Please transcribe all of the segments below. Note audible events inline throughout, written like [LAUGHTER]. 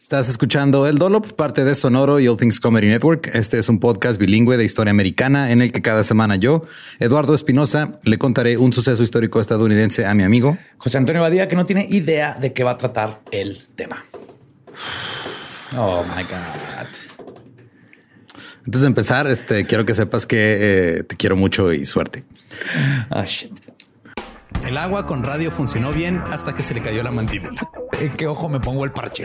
Estás escuchando El Dolop, parte de Sonoro y All Things Comedy Network. Este es un podcast bilingüe de historia americana en el que cada semana yo, Eduardo Espinosa, le contaré un suceso histórico estadounidense a mi amigo José Antonio Badía, que no tiene idea de qué va a tratar el tema. Oh my God. Antes de empezar, este quiero que sepas que eh, te quiero mucho y suerte. Ah, shit. El agua con radio funcionó bien hasta que se le cayó la mandíbula. ¿En qué ojo me pongo el parche?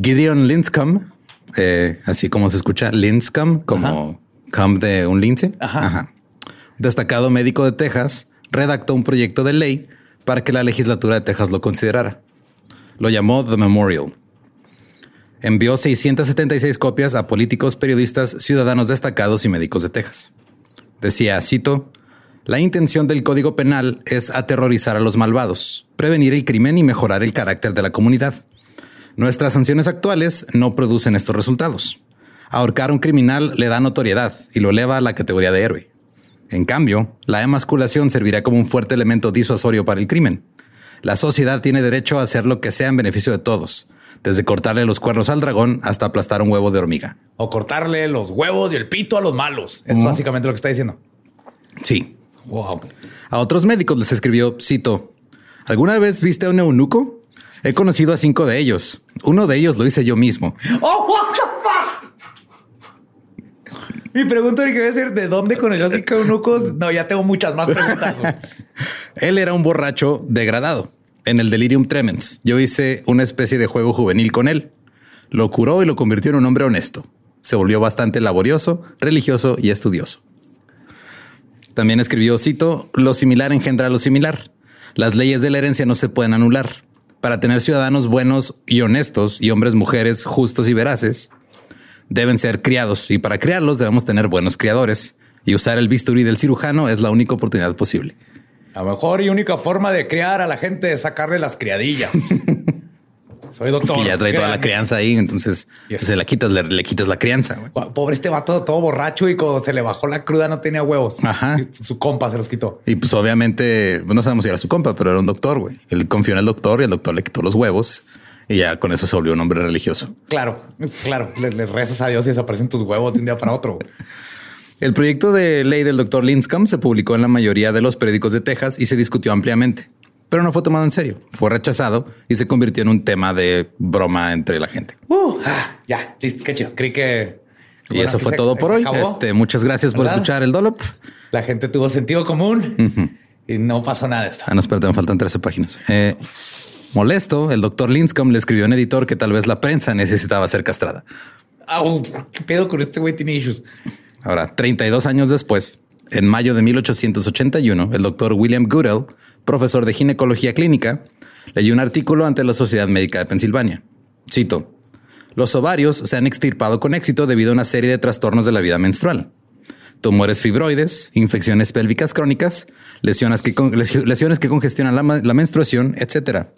Gideon Linscomb, eh, así como se escucha, Linscomb, como cum de un lince. Ajá. Destacado médico de Texas, redactó un proyecto de ley para que la legislatura de Texas lo considerara. Lo llamó The Memorial. Envió 676 copias a políticos, periodistas, ciudadanos destacados y médicos de Texas. Decía, cito, la intención del Código Penal es aterrorizar a los malvados, prevenir el crimen y mejorar el carácter de la comunidad. Nuestras sanciones actuales no producen estos resultados. Ahorcar a un criminal le da notoriedad y lo eleva a la categoría de héroe. En cambio, la emasculación servirá como un fuerte elemento disuasorio para el crimen. La sociedad tiene derecho a hacer lo que sea en beneficio de todos, desde cortarle los cuernos al dragón hasta aplastar un huevo de hormiga. O cortarle los huevos y el pito a los malos. Es básicamente lo que está diciendo. Sí. Wow. A otros médicos les escribió, cito, ¿alguna vez viste a un eunuco? He conocido a cinco de ellos. Uno de ellos lo hice yo mismo. Oh, what the fuck. Mi pregunta que quería decir, ¿de dónde conoció a cinco eunucos? No, ya tengo muchas más preguntas. [LAUGHS] Él era un borracho degradado. En el delirium tremens, yo hice una especie de juego juvenil con él. Lo curó y lo convirtió en un hombre honesto. Se volvió bastante laborioso, religioso y estudioso. También escribió, cito, lo similar engendra lo similar. Las leyes de la herencia no se pueden anular. Para tener ciudadanos buenos y honestos y hombres, mujeres justos y veraces, deben ser criados y para criarlos debemos tener buenos criadores y usar el bisturí del cirujano es la única oportunidad posible. La mejor y única forma de criar a la gente es sacarle las criadillas. [LAUGHS] Soy Es doctor. que ya trae toda la crianza ahí, entonces Yes. se la quitas, le, le quitas la crianza. Pobre este vato todo borracho y cuando se le bajó la cruda no tenía huevos. Ajá. Y Su compa se los quitó. Y pues obviamente no sabemos si era su compa, pero era un doctor, güey. Él confió en el doctor y el doctor le quitó los huevos y ya con eso se volvió un hombre religioso. Claro, claro. Le, le rezas a Dios y desaparecen tus huevos de un día para otro. [LAUGHS] El proyecto de ley del doctor Linscomb se publicó en la mayoría de los periódicos de Texas y se discutió ampliamente, pero no fue tomado en serio. Fue rechazado y se convirtió en un tema de broma entre la gente. Uh, ah, ya, listo, qué chido. Creí que. Y bueno, eso fue se- todo por hoy. Este, muchas gracias por escuchar el Dolop. La gente tuvo sentido común y no pasó nada de esto. Ah, no, espérate, me faltan 13 páginas. Eh, molesto, el doctor Linscomb le escribió a un editor que tal vez la prensa necesitaba ser castrada. Au, ¿Qué pedo con este güey? Tiene issues. Ahora, 32 años después, en mayo de 1881, el doctor William Goodell, profesor de ginecología clínica, leyó un artículo ante la Sociedad Médica de Pensilvania. Cito, los ovarios se han extirpado con éxito debido a una serie de trastornos de la vida menstrual. Tumores fibroides, infecciones pélvicas crónicas, lesiones que, lesiones que congestionan la, la menstruación, etc.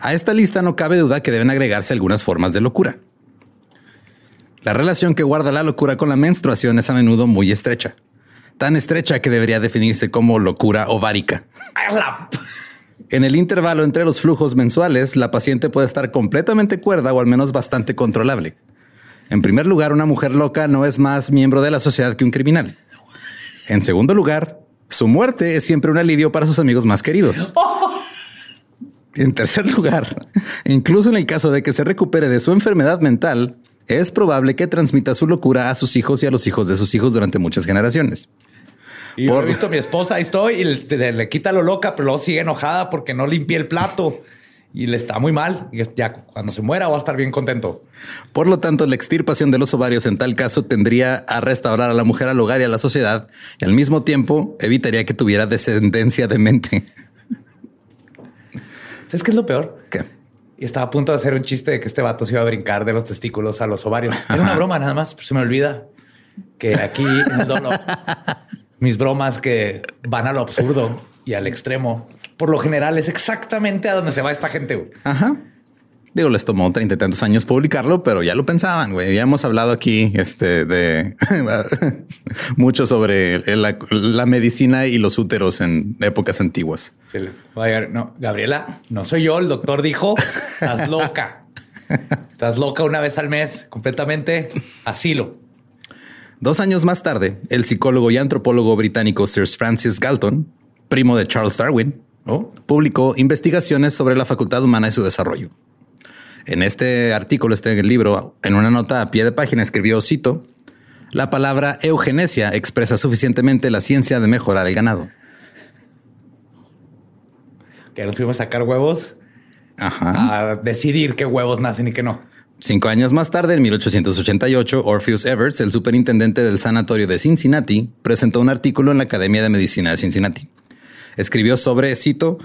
A esta lista no cabe duda que deben agregarse algunas formas de locura. La relación que guarda la locura con la menstruación es a menudo muy estrecha. Tan estrecha que debería definirse como locura ovárica. ¡A la p- En el intervalo entre los flujos mensuales, la paciente puede estar completamente cuerda o al menos bastante controlable. En primer lugar, una mujer loca no es más miembro de la sociedad que un criminal. En segundo lugar, su muerte es siempre un alivio para sus amigos más queridos. [LAUGHS] En tercer lugar, incluso en el caso de que se recupere de su enfermedad mental, es probable que transmita su locura a sus hijos y a los hijos de sus hijos durante muchas generaciones. Y Por- he visto a mi esposa, ahí estoy, y le, le- quita lo loca, pero luego sigue enojada porque no limpié el plato y le está muy mal. Y ya cuando se muera va a estar bien contento. Por lo tanto, la extirpación de los ovarios en tal caso tendría a restaurar a la mujer al hogar y a la sociedad y al mismo tiempo evitaría que tuviera descendencia de mente. ¿Sabes qué es lo peor? ¿Qué? Y estaba a punto de hacer un chiste de que este vato se iba a brincar de los testículos a los ovarios. Era una broma nada más, pero se me olvida que aquí en el Dolo, mis bromas que van a lo absurdo y al extremo, por lo general es exactamente a donde se va esta gente. güey. Ajá. Digo, les tomó treinta y tantos años publicarlo, pero ya lo pensaban, güey. Ya hemos hablado aquí este, de [LAUGHS] mucho sobre la, la medicina y los úteros en épocas antiguas. Llegar, no, Gabriela, no soy yo. El doctor dijo, estás loca. [LAUGHS] Estás loca una vez al mes, completamente asilo. Dos años más tarde, el psicólogo y antropólogo británico Sir Francis Galton, primo de Charles Darwin, ¿no? publicó investigaciones sobre la facultad humana y su desarrollo. En este artículo, este libro, en una nota a pie de página escribió, cito, la palabra eugenesia expresa suficientemente la ciencia de mejorar el ganado. Que nos fuimos a sacar huevos Ajá. a decidir qué huevos nacen y qué no. Cinco años más tarde, en 1888, Orpheus Everts, el superintendente del sanatorio de Cincinnati, presentó un artículo en la Academia de Medicina de Cincinnati. Escribió sobre, cito,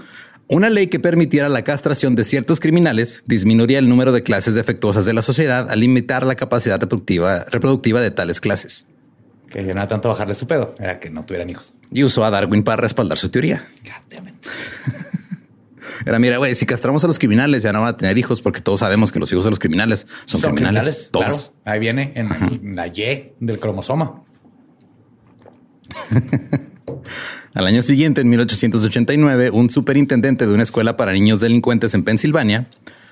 una ley que permitiera la castración de ciertos criminales disminuiría el número de clases defectuosas de la sociedad al limitar la capacidad reproductiva, reproductiva de tales clases. Que no era tanto bajarle su pedo, era que no tuvieran hijos. Y usó a Darwin para respaldar su teoría. God damn it. Era, mira, güey, si castramos a los criminales ya no van a tener hijos porque todos sabemos que los hijos de los criminales son, criminales. Todos. Claro, ahí viene en, en la Y del cromosoma. [LAUGHS] Al año siguiente, en 1889, un superintendente de una escuela para niños delincuentes en Pensilvania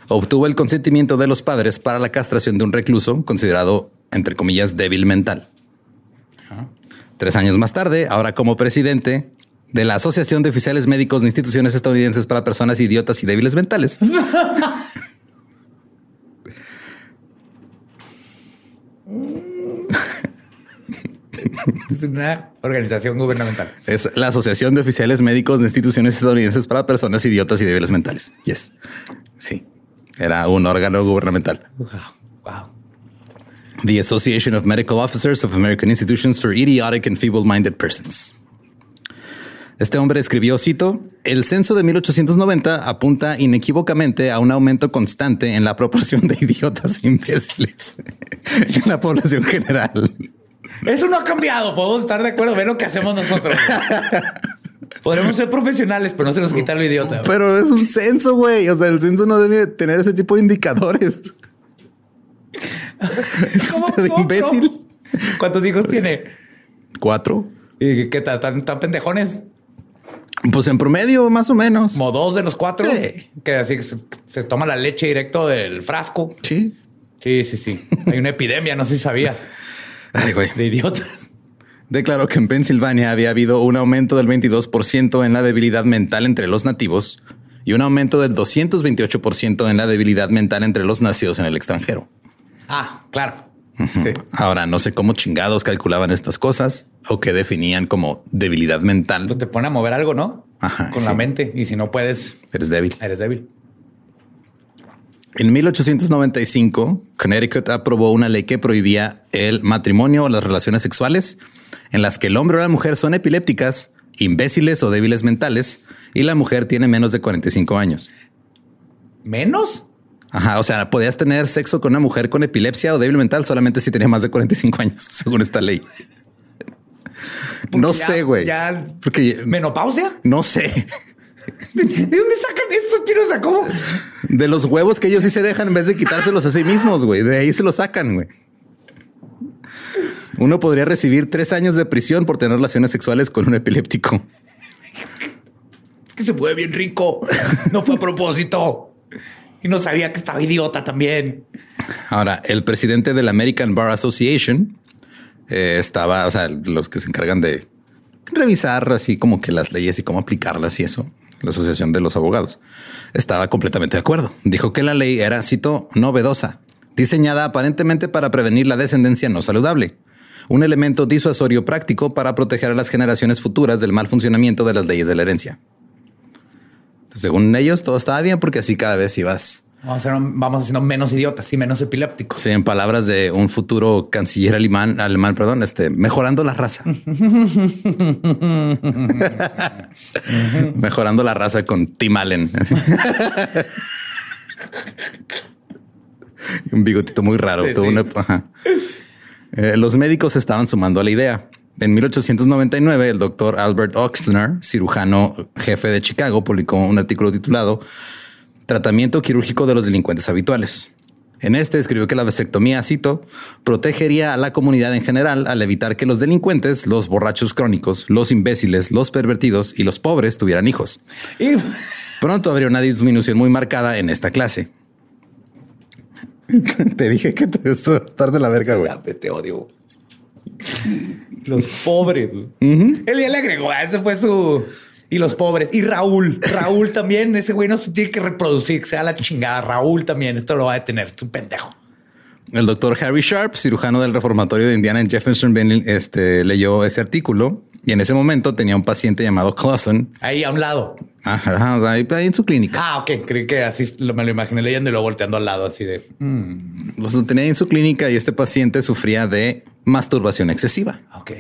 obtuvo el consentimiento de los padres para la castración de un recluso considerado, entre comillas, débil mental. Tres años más tarde, ahora como presidente de la Asociación de Oficiales Médicos de Instituciones Estadounidenses para Personas Idiotas y Débiles Mentales, Es una organización gubernamental. es la Asociación de Oficiales Médicos de Instituciones Estadounidenses para Personas Idiotas y Débiles Mentales. Yes. Sí. Era un órgano gubernamental. Wow. Wow. The Association of Medical Officers of American Institutions for Idiotic and Feeble-Minded Persons. Este hombre escribió, cito, el censo de 1890 apunta inequívocamente a un aumento constante en la proporción de idiotas e imbéciles [LAUGHS] en la población general. Eso no ha cambiado. Podemos estar de acuerdo. Ve lo que hacemos nosotros. [LAUGHS] Podremos ser profesionales, pero no se nos quita lo idiota. Pero es un censo, güey. O sea, el censo no debe tener ese tipo de indicadores. [LAUGHS] ¿Cómo, Este de imbécil. ¿Cuántos hijos tiene? Cuatro. ¿Y qué tal? ¿Tan, tan pendejones? Pues en promedio, más o menos. Como dos de los cuatro. Sí. Que así se toma la leche directo del frasco. Sí. Sí, sí, sí. Hay una epidemia, no sé si sabía, [LAUGHS] Ay, güey. de idiotas. Declaró que en Pensilvania había habido un aumento del 22% en la debilidad mental entre los nativos y un aumento del 228% en la debilidad mental entre los nacidos en el extranjero. Ah, claro. Sí. Ahora, no sé cómo chingados calculaban estas cosas o qué definían como debilidad mental. Pues te pone a mover algo, ¿no? Ajá, Con sí. la mente. Y si no puedes, Eres débil. eres débil. En 1895, Connecticut aprobó una ley que prohibía el matrimonio o las relaciones sexuales en las que el hombre o la mujer son epilépticas, imbéciles o débiles mentales y la mujer tiene menos de 45 años. ¿Menos? Ajá, o sea, podías tener sexo con una mujer con epilepsia o débil mental solamente si tenía más de 45 años, [LAUGHS] según esta ley. No ya- sé, güey. Ya. Porque ¿Menopausia? no sé. [LAUGHS] ¿De dónde sacan esto? ¿Quién lo sacó? De los huevos que ellos sí se dejan en vez de quitárselos a sí mismos, güey. De ahí se los sacan, güey. Uno podría recibir tres años de prisión por tener relaciones sexuales con un epiléptico. Es que se fue bien rico. No fue a propósito. Y no sabía que estaba idiota también. Ahora, el presidente de la American Bar Association eh, estaba, o sea, los que se encargan de revisar así como que las leyes y cómo aplicarlas y eso, la Asociación de los Abogados, estaba completamente de acuerdo. Dijo que la ley era, cito, novedosa, diseñada aparentemente para prevenir la descendencia no saludable, un elemento disuasorio práctico para proteger a las generaciones futuras del mal funcionamiento de las leyes de la herencia. Según ellos, todo estaba bien porque así cada vez ibas Vamos, a ser- vamos haciendo menos idiotas y menos epilépticos. Sí, en palabras de un futuro canciller alemán, alemán, perdón, este, mejorando la raza. [LAUGHS] mejorando la raza con Tim Allen. [LAUGHS] un bigotito muy raro. Sí, tuvo sí. una- ajá. Eh, los médicos estaban sumando a la idea. En 1899, el doctor Albert Oxner, cirujano jefe de Chicago, publicó un artículo titulado Tratamiento quirúrgico de los delincuentes habituales. En este escribió que la vasectomía, cito, protegería a la comunidad en general al evitar que los delincuentes, los borrachos crónicos, los imbéciles, los pervertidos y los pobres tuvieran hijos. Y [LAUGHS] Pronto habría una disminución muy marcada en esta clase. [LAUGHS] te dije que te gustó estar de la verga, güey. Te odio. Los pobres. güey. Él ya le agregó, ah, ese fue su. Y los pobres. Y Raúl. Raúl también. Ese güey no se tiene que reproducir, que sea la chingada. Raúl también. Esto lo va a detener. Es un pendejo. El doctor Harry Sharp, cirujano del reformatorio de Indiana en Jeffersonville, este, leyó ese artículo y en ese momento tenía un paciente llamado Clausen Ahí a un lado. ajá, ajá, ahí, ahí en su clínica. Ah, ok. Creí que así lo- me lo imaginé leyendo y luego volteando al lado, así de. mm, Los tenía en su clínica y este paciente sufría de masturbación excesiva. ok.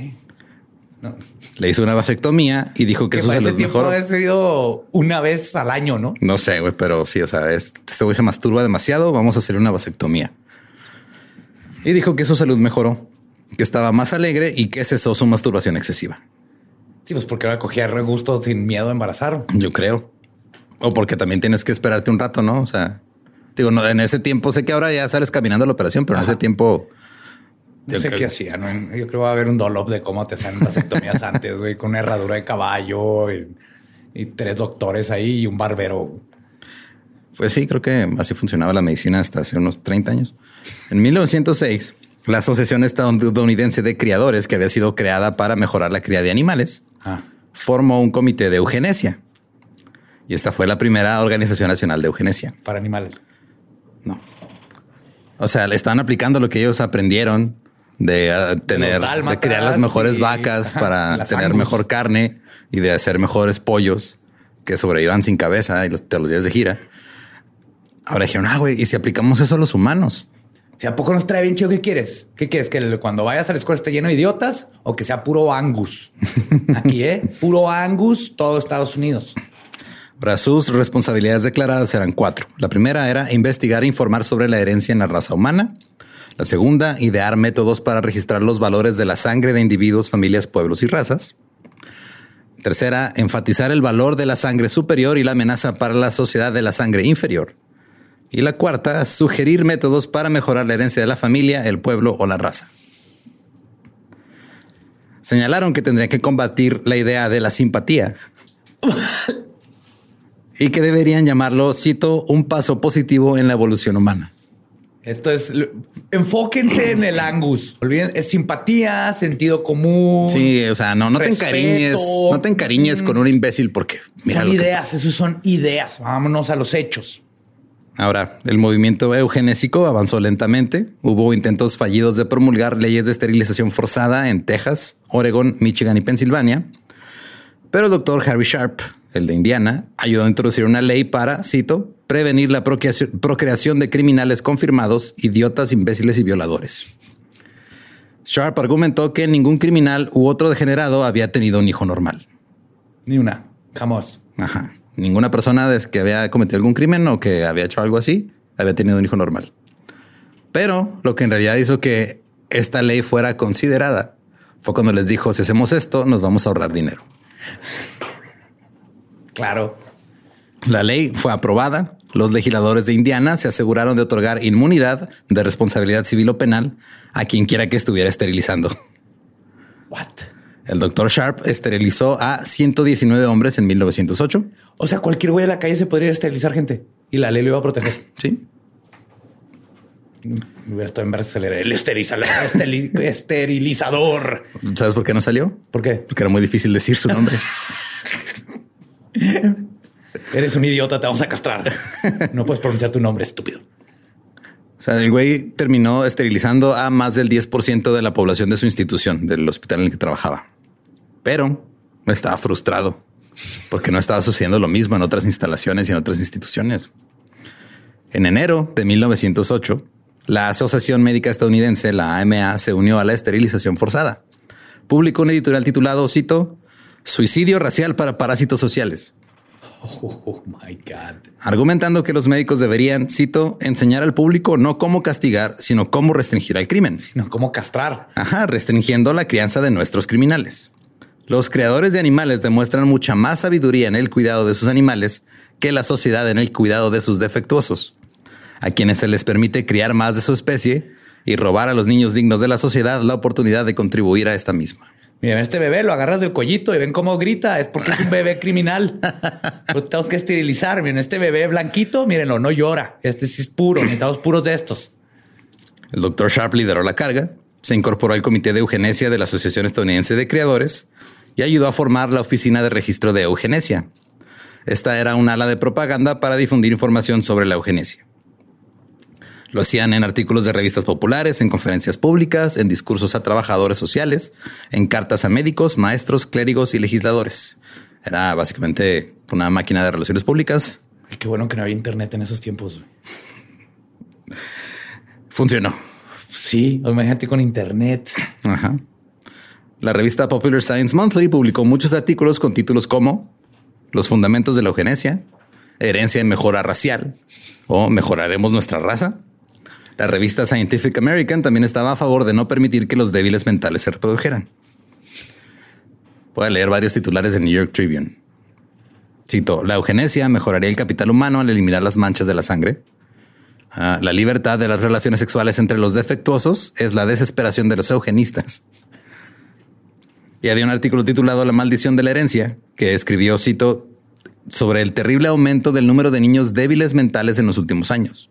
No. Le hizo una vasectomía y dijo que Que ese salud tiempo mejoró. ha sido una vez al año, ¿no? No sé, güey, pero sí, o sea, es- este güey se masturba demasiado, vamos a hacer una vasectomía. Y dijo que su salud mejoró, que estaba más alegre y que cesó su masturbación excesiva. Sí, pues porque ahora cogía re gusto sin miedo a embarazar. Yo creo. O porque también tienes que esperarte un rato, ¿no? O sea, digo, no, en ese tiempo sé que ahora ya sales caminando a la operación, pero en ese tiempo No sé Yo- qué hacía, ¿no? Yo creo que va a haber un dollop de cómo te hacían vasectomías [LAUGHS] antes, güey, con una herradura de caballo y, y tres doctores ahí y un barbero. Pues sí, creo que así funcionaba la medicina hasta hace unos 30 años. En 1906, la Asociación Estadounidense de Criadores, que había sido creada para mejorar la cría de animales, Ah, formó un comité de eugenesia. Y esta fue la primera organización nacional de eugenesia. para animales. No. O sea, le están aplicando lo que ellos aprendieron de uh, tener, de crear las mejores y- vacas [LAUGHS] para tener Angus. mejor carne y de hacer mejores pollos que sobrevivan sin cabeza y los, de los días de gira. Ahora dijeron, ah, güey, ¿y si aplicamos eso a los humanos? Si a poco nos trae bien chido, ¿qué quieres? ¿Qué quieres? ¿Que cuando vayas a la escuela esté lleno de idiotas o que sea puro Angus? [LAUGHS] Aquí, ¿eh? Puro Angus, todo Estados Unidos. Ahora, sus responsabilidades declaradas eran cuatro. La primera era investigar e informar sobre la herencia en la raza humana. La segunda, idear métodos para registrar los valores de la sangre de individuos, familias, pueblos y razas. Tercera, enfatizar el valor de la sangre superior y la amenaza para la sociedad de la sangre inferior. Y la cuarta, sugerir métodos para mejorar la herencia de la familia, el pueblo o la raza. Señalaron que tendrían que combatir la idea de la simpatía y que deberían llamarlo, cito, un paso positivo en la evolución humana. Esto es, enfóquense en el Angus. Olviden, es simpatía, sentido común. Sí, o sea, no, no te encariñes, no te encariñes con un imbécil porque mira son ideas, esos son ideas. Vámonos a los hechos. Ahora, el movimiento eugenésico avanzó lentamente. Hubo intentos fallidos de promulgar leyes de esterilización forzada en Texas, Oregon, Michigan y Pensilvania. Pero el doctor Harry Sharp, el de Indiana, ayudó a introducir una ley para, cito, prevenir la procreación de criminales confirmados, idiotas, imbéciles y violadores. Sharp argumentó que ningún criminal u otro degenerado había tenido un hijo normal. Ni una, jamás. Ajá. Ninguna persona que había cometido algún crimen o que había hecho algo así había tenido un hijo normal. Pero lo que en realidad hizo que esta ley fuera considerada fue cuando les dijo, si hacemos esto, nos vamos a ahorrar dinero. Claro. La ley fue aprobada. Los legisladores de Indiana se aseguraron de otorgar inmunidad de responsabilidad civil o penal a quien quiera que estuviera esterilizando. What? El doctor Sharp esterilizó a 119 hombres en 1908. O sea, cualquier güey de la calle se podría esterilizar gente y la ley lo iba a proteger. Sí. Hubiera estado en el esterilizador. ¿Sabes por qué no salió? ¿Por qué? Porque era muy difícil decir su nombre. [LAUGHS] Eres un idiota, te vamos a castrar. No puedes pronunciar tu nombre, estúpido. O sea, el güey terminó esterilizando a más del 10% de la población de su institución, del hospital en el que trabajaba. Pero estaba frustrado porque no estaba sucediendo lo mismo en otras instalaciones y en otras instituciones. En enero de 1908, la Asociación Médica Estadounidense, la AMA, se unió a la esterilización forzada. Publicó un editorial titulado, cito, Suicidio racial para parásitos sociales. Oh my God. Argumentando que los médicos deberían, cito, enseñar al público no cómo castigar, sino cómo restringir al crimen. No cómo castrar. Ajá, restringiendo la crianza de nuestros criminales. Los creadores de animales demuestran mucha más sabiduría en el cuidado de sus animales que la sociedad en el cuidado de sus defectuosos, a quienes se les permite criar más de su especie y robar a los niños dignos de la sociedad la oportunidad de contribuir a esta misma. Miren, este bebé lo agarras del cuellito y ven cómo grita. Es porque es un bebé criminal. [LAUGHS] Pues tenemos que esterilizar. Miren, este bebé blanquito, mírenlo, no llora. Este sí es puro. Necesitamos puros de estos. El doctor Sharp lideró la carga. Se incorporó al comité de eugenesia de la Asociación Estadounidense de Criadores y ayudó a formar la oficina de registro de eugenesia. Esta era un ala de propaganda para difundir información sobre la eugenesia. Lo hacían en artículos de revistas populares, en conferencias públicas, en discursos a trabajadores sociales, en cartas a médicos, maestros, clérigos y legisladores. Era básicamente una máquina de relaciones públicas. qué bueno que no había internet en esos tiempos. Funcionó. Sí, imagínate con internet. Ajá. La revista Popular Science Monthly publicó muchos artículos con títulos como Los fundamentos de la eugenesia, Herencia y mejora racial o Mejoraremos nuestra raza, la revista Scientific American también estaba a favor de no permitir que los débiles mentales se reprodujeran. Puede leer varios titulares del New York Tribune. Cito, la eugenesia mejoraría el capital humano al eliminar las manchas de la sangre. Ah, la libertad de las relaciones sexuales entre los defectuosos es la desesperación de los eugenistas. Y había un artículo titulado La maldición de la herencia que escribió, cito, sobre el terrible aumento del número de niños débiles mentales en los últimos años.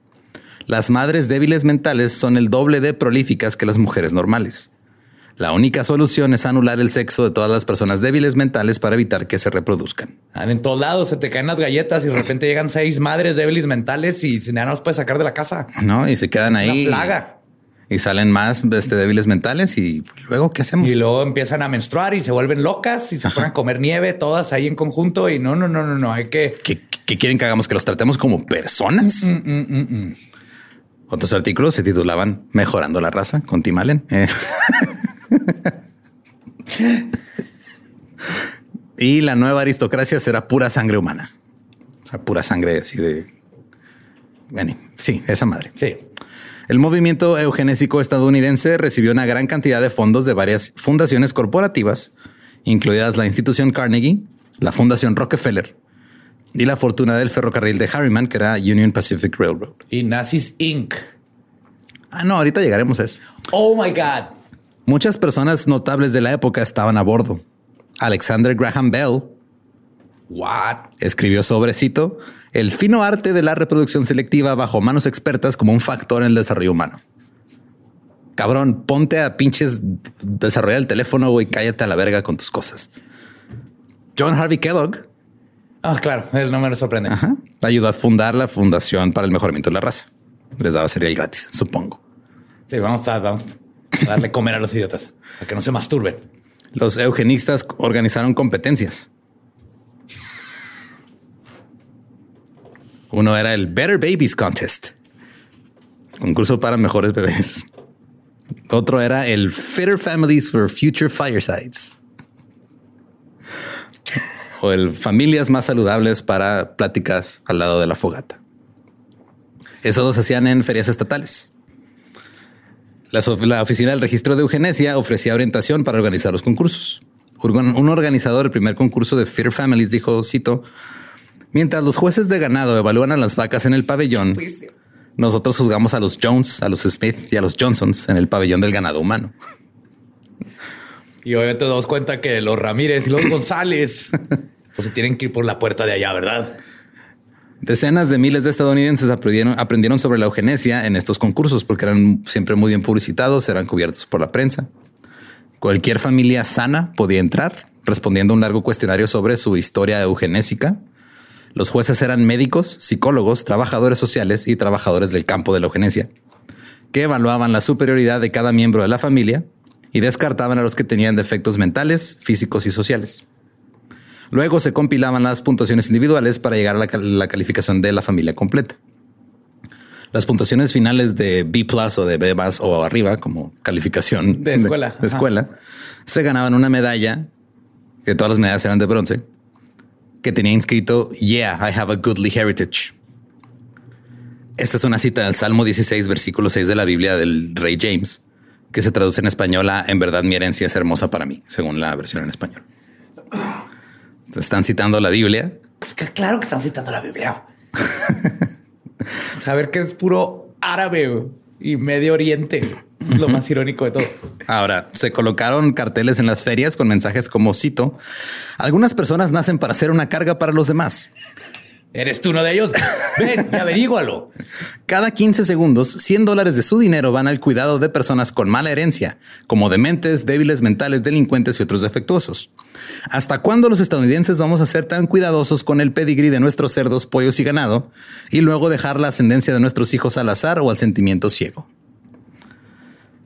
Las madres débiles mentales son el doble de prolíficas que las mujeres normales. La única solución es anular el sexo de todas las personas débiles mentales para evitar que se reproduzcan. En todos lados se te caen las galletas y de repente llegan seis madres débiles mentales y ya no los puedes sacar de la casa. No, y se quedan ahí. Una plaga. Y salen más este, débiles mentales y luego qué hacemos? Y luego empiezan a menstruar y se vuelven locas y se ponen a comer nieve todas ahí en conjunto y no, no, no, no, no, hay que... ¿Qué, quieren que hagamos? ¿Que los tratemos como personas? Mm, mm, mm, otros artículos se titulaban Mejorando la raza con Tim Allen. Eh. [LAUGHS] y la nueva aristocracia será pura sangre humana. O sea, pura sangre así de... Bueno, sí, esa madre. Sí. El movimiento eugenésico estadounidense recibió una gran cantidad de fondos de varias fundaciones corporativas, incluidas la institución Carnegie, la Fundación Rockefeller y la fortuna del ferrocarril de Harriman, que era Union Pacific Railroad. Y Nazis Inc. Ah, no, ahorita llegaremos a eso. Oh my God. Muchas personas notables de la época estaban a bordo. Alexander Graham Bell What? escribió sobre, cito, el fino arte de la reproducción selectiva bajo manos expertas como un factor en el desarrollo humano. Cabrón, ponte a pinches desarrollar el teléfono, güey, cállate a la verga con tus cosas. John Harvey Kellogg Ah, claro, él no me lo sorprende. ajá, ayudó a fundar la Fundación para el Mejoramiento de la Raza. Les daba cereal gratis, supongo. Sí, vamos a, vamos a darle comer a los idiotas, a que no se masturben. Los eugenistas organizaron competencias. Uno era el Better Babies Contest, concurso para mejores bebés. Otro era el Fitter Families for Future Firesides. O el Familias más saludables para pláticas al lado de la fogata. Esos dos se hacían en ferias estatales. La, oficina del registro de eugenesia ofrecía orientación para organizar los concursos. Un organizador del primer concurso de Fair Families dijo, cito, mientras los jueces de ganado evalúan a las vacas en el pabellón, nosotros juzgamos a los Jones, a los Smith y a los Johnsons en el pabellón del ganado humano. Y obviamente nos damos cuenta que los Ramírez y los [COUGHS] González pues se tienen que ir por la puerta de allá, ¿verdad? Decenas de miles de estadounidenses aprendieron, aprendieron sobre la eugenesia en estos concursos porque eran siempre muy bien publicitados, eran cubiertos por la prensa. Cualquier familia sana podía entrar respondiendo a un largo cuestionario sobre su historia eugenésica. Los jueces eran médicos, psicólogos, trabajadores sociales y trabajadores del campo de la eugenesia, que evaluaban la superioridad de cada miembro de la familia y descartaban a los que tenían defectos mentales, físicos y sociales. Luego se compilaban las puntuaciones individuales para llegar a la, cal- la calificación de la familia completa. Las puntuaciones finales de B plus o de B más o arriba, como calificación De escuela. de Ajá. escuela, se ganaban una medalla, que todas las medallas eran de bronce, que tenía inscrito Yeah, I have a goodly heritage. Esta es una cita del Salmo 16, versículo 6 de la Biblia del Rey James, que se traduce en español a En verdad mi herencia es hermosa para mí, según la versión en español. Entonces, están citando la Biblia. Claro que están citando la Biblia. [LAUGHS] Saber que es puro árabe y Medio Oriente es lo más irónico de todo. Ahora, se colocaron carteles en las ferias con mensajes como cito, algunas personas nacen para ser una carga para los demás. ¿Eres tú uno de ellos? Ven y averígualo. Cada 15 segundos, 100 dólares de su dinero van al cuidado de personas con mala herencia, como dementes, débiles mentales, delincuentes y otros defectuosos. ¿Hasta cuándo los estadounidenses vamos a ser tan cuidadosos con el pedigrí de nuestros cerdos, pollos y ganado y luego dejar la ascendencia de nuestros hijos al azar o al sentimiento ciego?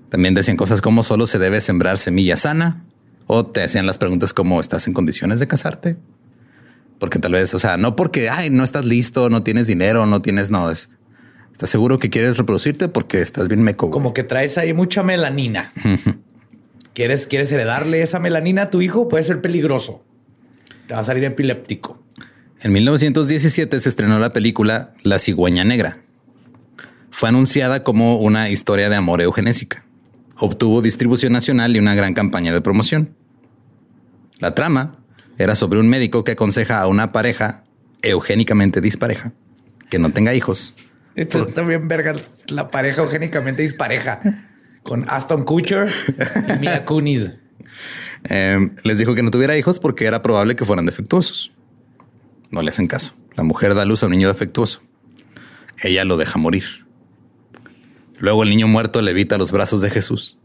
También decían cosas como solo se debe sembrar semilla sana o te hacían las preguntas como ¿estás en condiciones de casarte? Porque tal vez, o sea, no porque ay, no estás listo, no tienes dinero, no tienes, no es. ¿Estás seguro que quieres reproducirte? Porque estás bien meco. güey. Como que traes ahí mucha melanina. [LAUGHS] ¿Quieres, ¿Quieres heredarle esa melanina a tu hijo? Puede ser peligroso. Te va a salir epiléptico. En 1917 se estrenó la película La cigüeña negra. Fue anunciada como una historia de amor eugenésica. Obtuvo distribución nacional y una gran campaña de promoción. La trama era sobre un médico que aconseja a una pareja eugénicamente dispareja que no tenga hijos. Esto es también verga la pareja eugénicamente dispareja con Aston Kutcher y Mila Kunis. Eh, les dijo que no tuviera hijos porque era probable que fueran defectuosos. No le hacen caso. La mujer da luz a un niño defectuoso. Ella lo deja morir. Luego el niño muerto levita los brazos de Jesús.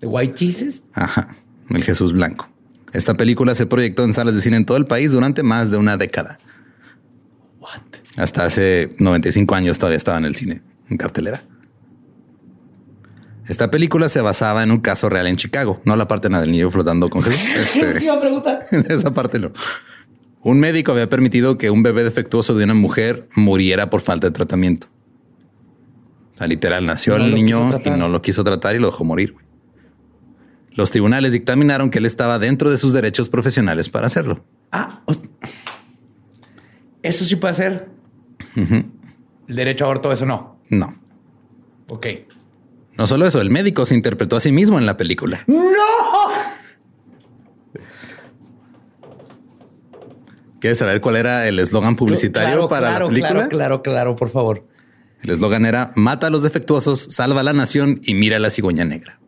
¿De White Jesus? Ajá, el Jesús blanco. Esta película se proyectó en salas de cine en todo el país durante más de una década. What? Hasta hace 95 años todavía estaba en el cine, en cartelera. Esta película se basaba en un caso real en Chicago, no la parte nada del niño flotando con Jesús. [LAUGHS] Este, iba a preguntar? [LAUGHS] esa parte no. Un médico había permitido que un bebé defectuoso de una mujer muriera por falta de tratamiento. Sea, literal, nació No el niño y no lo quiso tratar y lo dejó morir. güey. Los tribunales dictaminaron que él estaba dentro de sus derechos profesionales para hacerlo. Ah, eso sí puede ser. El derecho a aborto, eso no. No. Ok. No solo eso, el médico se interpretó a sí mismo en la película. ¡No! ¿Quieres saber cuál era el eslogan publicitario para la película? Claro, claro, claro, por favor. El eslogan era mata a los defectuosos, salva a la nación y mira a la cigüeña negra.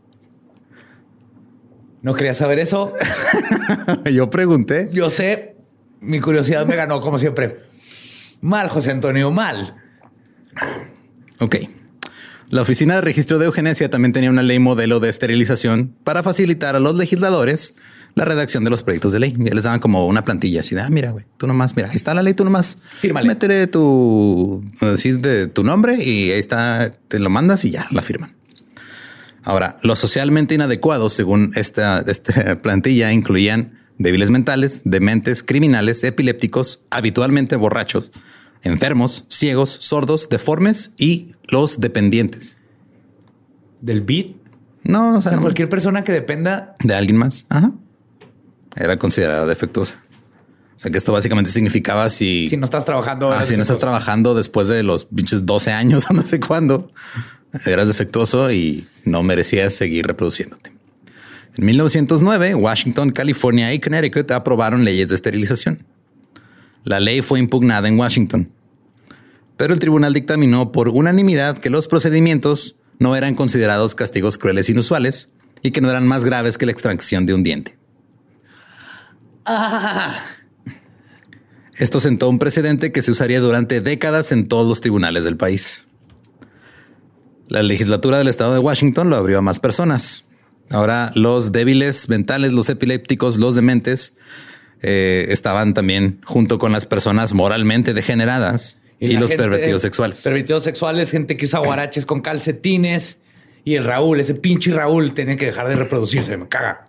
¿No quería saber eso? [LAUGHS] Yo pregunté. Yo sé. Mi curiosidad me ganó, como siempre. Mal, José Antonio, mal. Ok. La Oficina de Registro de Eugenesia también tenía una ley modelo de esterilización para facilitar a los legisladores la redacción de los proyectos de ley. Ya les daban como una plantilla así de, ah, mira, güey, tú nomás, mira, ahí está la ley, tú nomás. Fírmale. Métele tu, decir de tu nombre y ahí está, te lo mandas y ya la firman. Ahora, los socialmente inadecuados, según esta, esta plantilla, incluían débiles mentales, dementes, criminales, epilépticos, habitualmente borrachos, enfermos, ciegos, sordos, deformes y los dependientes. ¿Del beat? No, o O sea, sea, no- cualquier persona que dependa. de alguien más. Ajá. Era considerada defectuosa. O sea que esto básicamente significaba si, Si no estás trabajando. ah, si no estás trabajando después de los pinches 12 años [LAUGHS] o no sé cuándo, eras defectuoso y no merecías seguir reproduciéndote. En 1909, Washington, California y Connecticut aprobaron leyes de esterilización. La ley fue impugnada en Washington, pero el tribunal dictaminó por unanimidad que los procedimientos no eran considerados castigos crueles inusuales y que no eran más graves que la extracción de un diente. Esto sentó un precedente que se usaría durante décadas en todos los tribunales del país. La legislatura del estado de Washington lo abrió a más personas. Ahora los débiles mentales, los epilépticos, los dementes eh, estaban también junto con las personas moralmente degeneradas y, los gente- pervertidos sexuales. Pervertidos sexuales, gente que usa guaraches con calcetines. Y el Raúl, ese pinche Raúl, tiene que dejar de reproducirse. Me caga.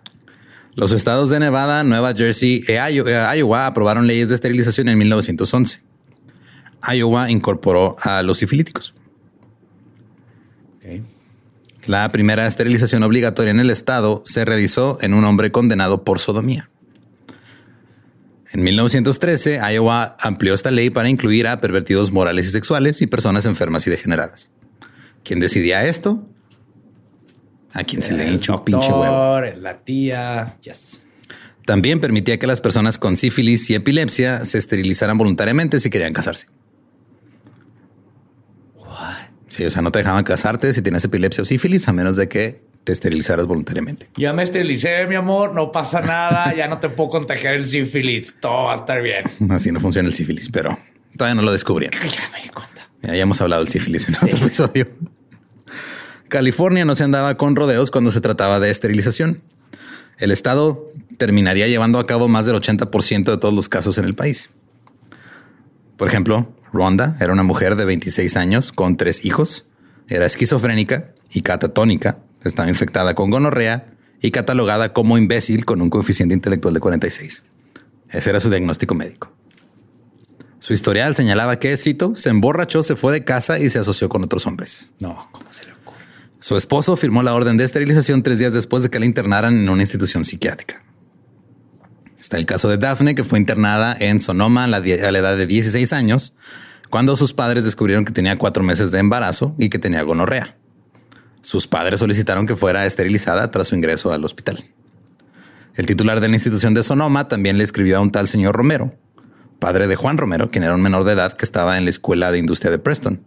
Los estados de Nevada, Nueva Jersey e Io- eh, Iowa aprobaron leyes de esterilización en 1911. Iowa incorporó a los sifilíticos. La primera esterilización obligatoria en el estado se realizó en un hombre condenado por sodomía. En 1913, Iowa amplió esta ley para incluir a pervertidos morales y sexuales y personas enfermas y degeneradas. ¿Quién decidía esto? A quien se le El hinchó un pinche huevo. La tía. Yes. También permitía que las personas con sífilis y epilepsia se esterilizaran voluntariamente si querían casarse. Sí, o sea, no te dejaban casarte si tienes epilepsia o sífilis a menos de que te esterilizaras voluntariamente. Ya me esterilicé, mi amor. No pasa nada. [LAUGHS] ya no te puedo contagiar el sífilis. Todo va a estar bien. Así no funciona el sífilis, pero todavía no lo descubrieron. Ya me di cuenta. Ya, ya hemos hablado del sífilis en otro episodio. California no se andaba con rodeos cuando se trataba de esterilización. El estado terminaría llevando a cabo más del 80% de todos los casos en el país. Por ejemplo, Rhonda era una mujer de 26 años con tres hijos, era esquizofrénica y catatónica, estaba infectada con gonorrea y catalogada como imbécil con un coeficiente intelectual de 46. Ese era su diagnóstico médico. Su historial señalaba que, cito, se emborrachó, se fue de casa y se asoció con otros hombres. No, ¿cómo se le? Su esposo firmó la orden de esterilización tres días después de que la internaran en una institución psiquiátrica. Está el caso de Daphne, que fue internada en Sonoma a la, a la edad de 16 años, cuando sus padres descubrieron que tenía cuatro meses de embarazo y que tenía gonorrea. Sus padres solicitaron que fuera esterilizada tras su ingreso al hospital. El titular de la institución de Sonoma también le escribió a un tal señor Romero, padre de Juan Romero, quien era un menor de edad que estaba en la escuela de industria de Preston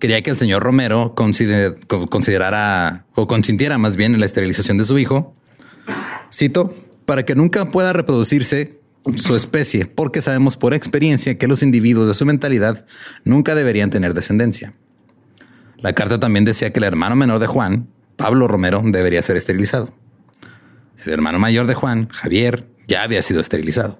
quería que el señor Romero consider- co- considerara o consintiera más bien en la esterilización de su hijo. Cito, para que nunca pueda reproducirse su especie, porque sabemos por experiencia que los individuos de su mentalidad nunca deberían tener descendencia. La carta también decía que el hermano menor de Juan, Pablo Romero, debería ser esterilizado. El hermano mayor de Juan, Javier, ya había sido esterilizado.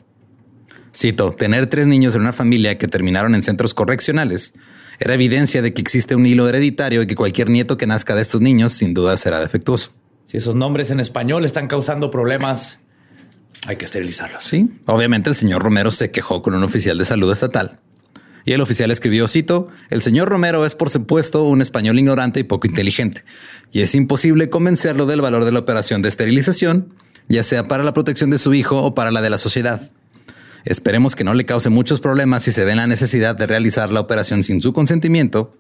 Cito, tener tres niños en una familia que terminaron en centros correccionales era evidencia de que existe un hilo hereditario y que cualquier nieto que nazca de estos niños sin duda será defectuoso. Si esos nombres en español están causando problemas, hay que esterilizarlos. Sí, obviamente el señor Romero se quejó con un oficial de salud estatal. Y el oficial escribió, cito, el señor Romero es por supuesto un español ignorante y poco inteligente, y es imposible convencerlo del valor de la operación de esterilización, ya sea para la protección de su hijo o para la de la sociedad. Esperemos que no le cause muchos problemas si se ve la necesidad de realizar la operación sin su consentimiento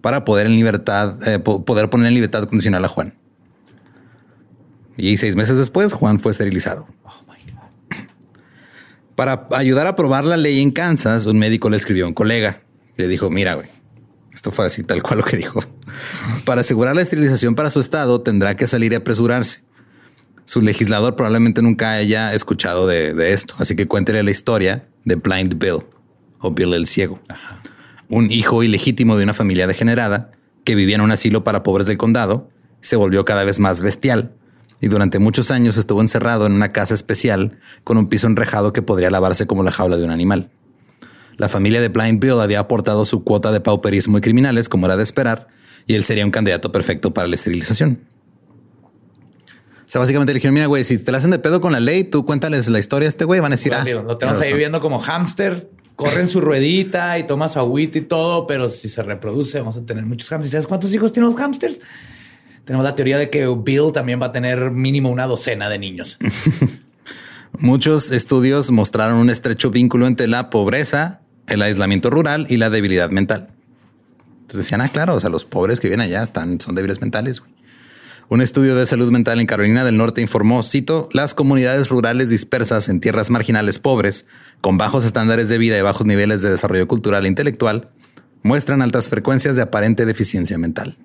para poder en libertad, eh, poder poner en libertad condicional a Juan. Y seis meses después, Juan fue esterilizado. Oh para ayudar a probar la ley en Kansas, un médico le escribió a un colega. Le dijo, mira, güey, esto fue así tal cual lo que dijo. Para asegurar la esterilización para su estado, tendrá que salir y apresurarse. Su legislador probablemente nunca haya escuchado de, esto, así que cuéntele la historia de Blind Bill o Bill el Ciego. Un hijo ilegítimo de una familia degenerada que vivía en un asilo para pobres del condado, se volvió cada vez más bestial y durante muchos años estuvo encerrado en una casa especial con un piso enrejado que podría lavarse como la jaula de un animal. La familia de Blind Bill había aportado su cuota de pauperismo y criminales, como era de esperar, y él sería un candidato perfecto para la esterilización. O sea, básicamente le dijeron, mira, güey, si te la hacen de pedo con la ley, tú cuéntales la historia a este güey, van a decir, ah, lo tenemos ahí viendo como hámster, corre en su ruedita y toma su agüita y todo, pero si se reproduce, vamos a tener muchos hámsters. ¿Sabes cuántos hijos tienen los hámsters? Tenemos la teoría de que Bill también va a tener mínimo una docena de niños. [LAUGHS] Muchos estudios mostraron un estrecho vínculo entre la pobreza, el aislamiento rural y la debilidad mental. Entonces decían, ah, claro, o sea, los pobres que vienen allá están, son débiles mentales. Un estudio de salud mental en Carolina del Norte informó, cito, las comunidades rurales dispersas en tierras marginales pobres, con bajos estándares de vida y bajos niveles de desarrollo cultural e intelectual, muestran altas frecuencias de aparente deficiencia mental.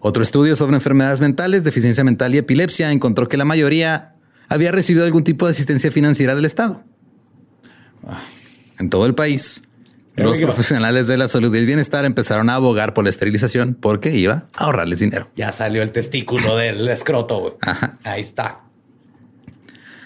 Otro estudio sobre enfermedades mentales, deficiencia mental y epilepsia encontró que la mayoría había recibido algún tipo de asistencia financiera del Estado. En todo el país, los profesionales de la salud y el bienestar empezaron a abogar por la esterilización porque iba a ahorrarles dinero. Ya salió el testículo [LAUGHS] del escroto. Ahí está.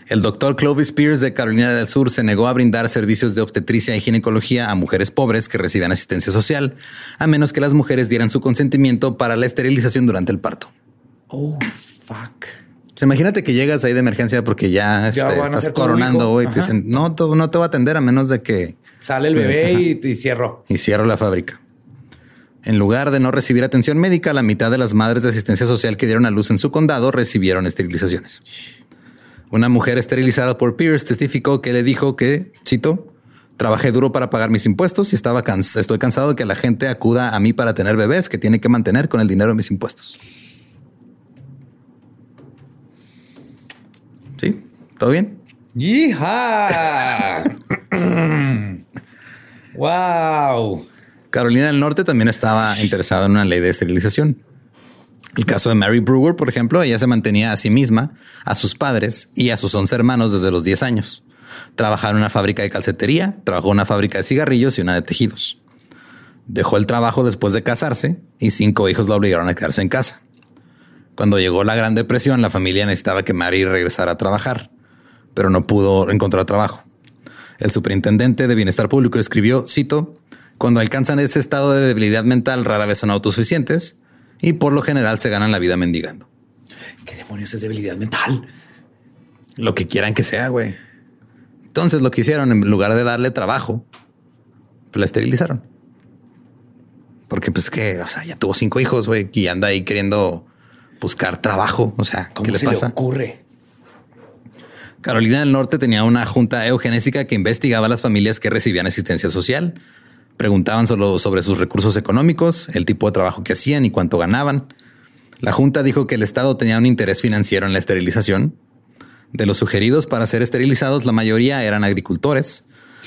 El doctor Clovis Pierce de Carolina del Sur se negó a brindar servicios de obstetricia y ginecología a mujeres pobres que recibían asistencia social, a menos que las mujeres dieran su consentimiento para la esterilización durante el parto. Oh, fuck. Imagínate que llegas ahí de emergencia porque ya, este, estás coronando y te dicen, no, no te voy a atender a menos de que... Sale el bebé y, y cierro. Y cierro la fábrica. En lugar de no recibir atención médica, la mitad de las madres de asistencia social que dieron a luz en su condado recibieron esterilizaciones. Una mujer esterilizada por Pierce testificó que le dijo que, cito, trabajé duro para pagar mis impuestos y estaba estoy cansado de que la gente acuda a mí para tener bebés que tiene que mantener con el dinero de mis impuestos. ¿Sí? ¿Todo bien? ¡Hija! [COUGHS] ¡Wow! Carolina del Norte también estaba interesada en una ley de esterilización. El caso de Mary Brewer, por ejemplo, ella se mantenía a sí misma, a sus padres y a sus once hermanos desde los 10 años. Trabajaba en una fábrica de calcetería, trabajó en una fábrica de cigarrillos y una de tejidos. Dejó el trabajo después de casarse y cinco hijos la obligaron a quedarse en casa. Cuando llegó la Gran Depresión, la familia necesitaba que Mary regresara a trabajar, pero no pudo encontrar trabajo. El superintendente de Bienestar Público escribió, cito, cuando alcanzan ese estado de debilidad mental rara vez son autosuficientes, y por lo general se ganan la vida mendigando. ¿Qué demonios es debilidad mental? Lo que quieran que sea, güey. Entonces lo que hicieron, en lugar de darle trabajo, pues la esterilizaron. Porque pues que, o sea, ya tuvo cinco hijos, güey, y anda ahí queriendo buscar trabajo. O sea, ¿qué le pasa? ocurre? Carolina del Norte tenía una junta eugenésica que investigaba a las familias que recibían asistencia social Preguntaban solo sobre sus recursos económicos, el tipo de trabajo que hacían y cuánto ganaban. La Junta dijo que el Estado tenía un interés financiero en la esterilización. De los sugeridos para ser esterilizados, la mayoría eran agricultores.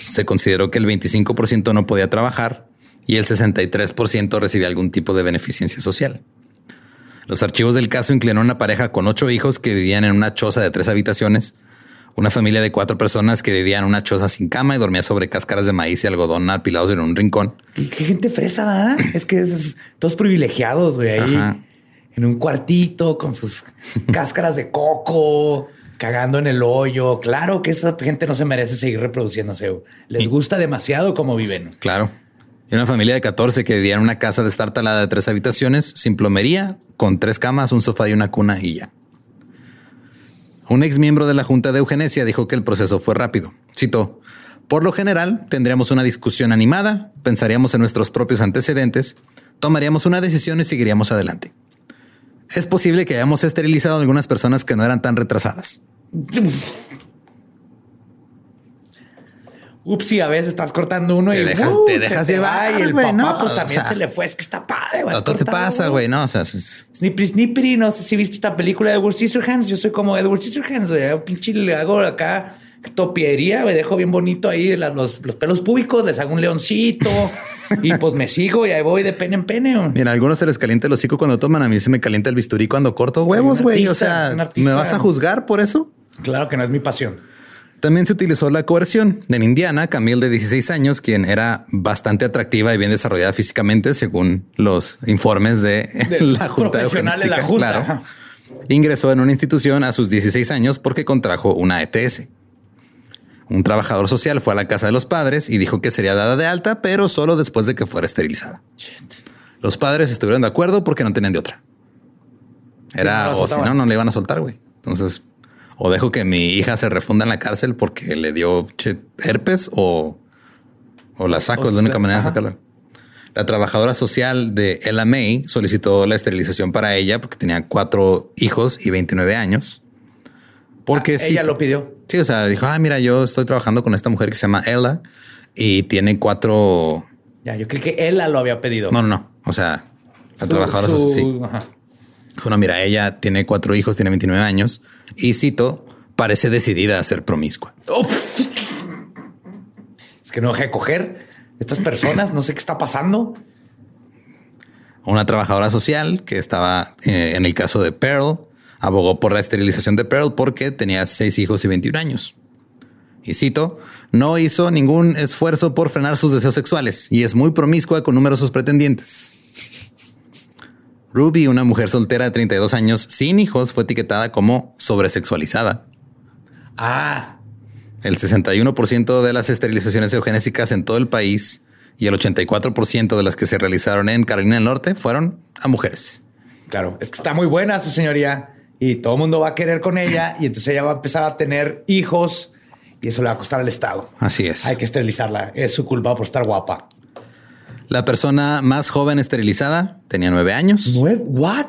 Se consideró que el 25% no podía trabajar y el 63% recibía algún tipo de beneficencia social. Los archivos del caso incluyeron una pareja con ocho hijos que vivían en una choza de tres habitaciones una familia de cuatro personas que vivían en una choza sin cama y dormía sobre cáscaras de maíz y algodón apilados en un rincón. Qué, gente fresa, ¿verdad? [CLEARS THROAT] es que es, todos privilegiados, güey, ahí en un cuartito con sus [LAUGHS] cáscaras de coco, cagando en el hoyo. Claro que esa gente no se merece seguir reproduciéndose. Les gusta demasiado cómo viven. Claro. Y una familia de 14 que vivía en una casa de estar talada de tres habitaciones, sin plomería, con tres camas, un sofá y una cuna y ya. Un ex miembro de la Junta de Eugenesia dijo que el proceso fue rápido. Citó, por lo general, tendríamos una discusión animada, pensaríamos en nuestros propios antecedentes, tomaríamos una decisión y seguiríamos adelante. Es posible que hayamos esterilizado a algunas personas que no eran tan retrasadas. [LAUGHS] Upsi, a veces estás cortando uno Te y dejas- ¡uh! te se dejas va, llevar, y el papá no, pues o también sea, se le fue. Es que está padre. vas Todo te pasa, güey. No, o sea, es- Snippy, Snippy, no sé si viste esta película de Edward Scissorhands. Yo soy como Edward Scissorhands, güey. Pinche le hago acá topiería, me dejo bien bonito ahí los, los pelos públicos, les hago un leoncito [LAUGHS] y pues me sigo y ahí voy de pene en pene. Mira, a algunos se les calienta el hocico cuando toman. A mí se me calienta el bisturí cuando corto huevos, güey. O sea. ¿me vas a juzgar por eso? Claro que no es mi pasión. También se utilizó la coerción. En Indiana, Camille, de 16 años, quien era bastante atractiva y bien desarrollada físicamente, según los informes de, [LAUGHS] la Junta de profesional de la Junta. claro, ingresó en una institución a sus 16 años porque contrajo una ETS. Un trabajador social fue a la casa de los padres y dijo que sería dada de alta, pero solo después de que fuera esterilizada. Los padres estuvieron de acuerdo porque no tenían de otra. Era, no o si no, no le iban a soltar, güey. Entonces, o dejo que mi hija se refunda en la cárcel porque le dio herpes o, o la saco. O es la única sea, manera ajá. de sacarla. La trabajadora social de Ella May solicitó la esterilización para ella porque tenía cuatro hijos y 29 años. Porque Ah, sí- ella lo pidió. Sí, o sea, dijo, ah, mira, yo estoy trabajando con esta mujer que se llama Ella y tiene cuatro. Ya, yo creí que ella lo había pedido. No, no, no. O sea, la Su- trabajadora su- social. Sí. ajá. Dijo, no, mira, ella tiene cuatro hijos, tiene 29 años y cito, parece decidida a ser promiscua. Oh. Es que no deja de coger estas personas. No sé qué está pasando. Una trabajadora social que estaba eh, en el caso de Pearl abogó por la esterilización de Pearl porque tenía seis hijos y 21 años. Y cito, no hizo ningún esfuerzo por frenar sus deseos sexuales y es muy promiscua con numerosos pretendientes. Ruby, una mujer soltera de 32 años sin hijos, fue etiquetada como sobresexualizada. Ah, El 61% de las esterilizaciones eugenésicas en todo el país y el 84% de las que se realizaron en Carolina del Norte fueron a mujeres. claro. Es que está muy buena su señoría y todo el mundo va a querer con ella y entonces ella va a empezar a tener hijos y eso le va a costar al Estado. Así es. Hay que esterilizarla. Es su culpa por estar guapa. La persona más joven esterilizada tenía nueve años. ¿What?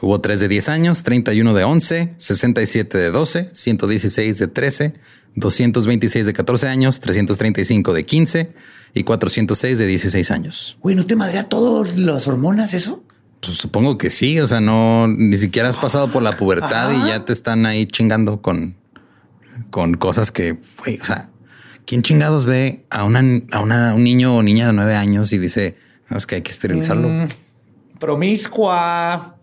Hubo tres de 10 años, 31 de 11, 67 de 12, 116 de 13, 226 de 14 años, 335 de 15 y 406 de 16 años. Güey, ¿no te madrea todas las hormonas eso? Pues supongo que sí. O sea, no ni siquiera has pasado por la pubertad y ya te están ahí chingando con, con cosas que, güey, o sea, ¿quién chingados ve a, una, a una- un niño o niña de nueve años y dice, "No, es que hay que esterilizarlo? Promiscua.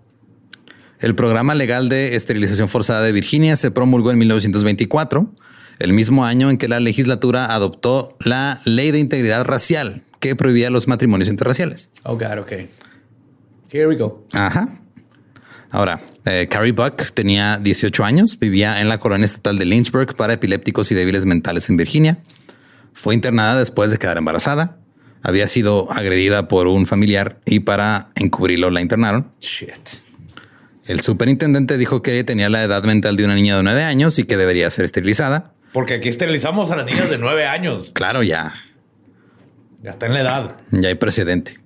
El programa legal de esterilización forzada de Virginia se promulgó en 1924, el mismo año en que la legislatura adoptó la ley de integridad racial que prohibía los matrimonios interraciales. Oh, God, ok. Here we go. Ajá. Ahora, eh, Carrie Buck tenía 18 años, vivía en la colonia estatal de Lynchburg para epilépticos y débiles mentales en Virginia. Fue internada después de quedar embarazada. Había sido agredida por un familiar y para encubrirlo la internaron. Shit. El superintendente dijo que tenía la edad mental de una niña de 9 años y que debería ser esterilizada. Porque aquí esterilizamos a las niñas de nueve años. Claro, ya, Ya está en la edad. ya hay precedente.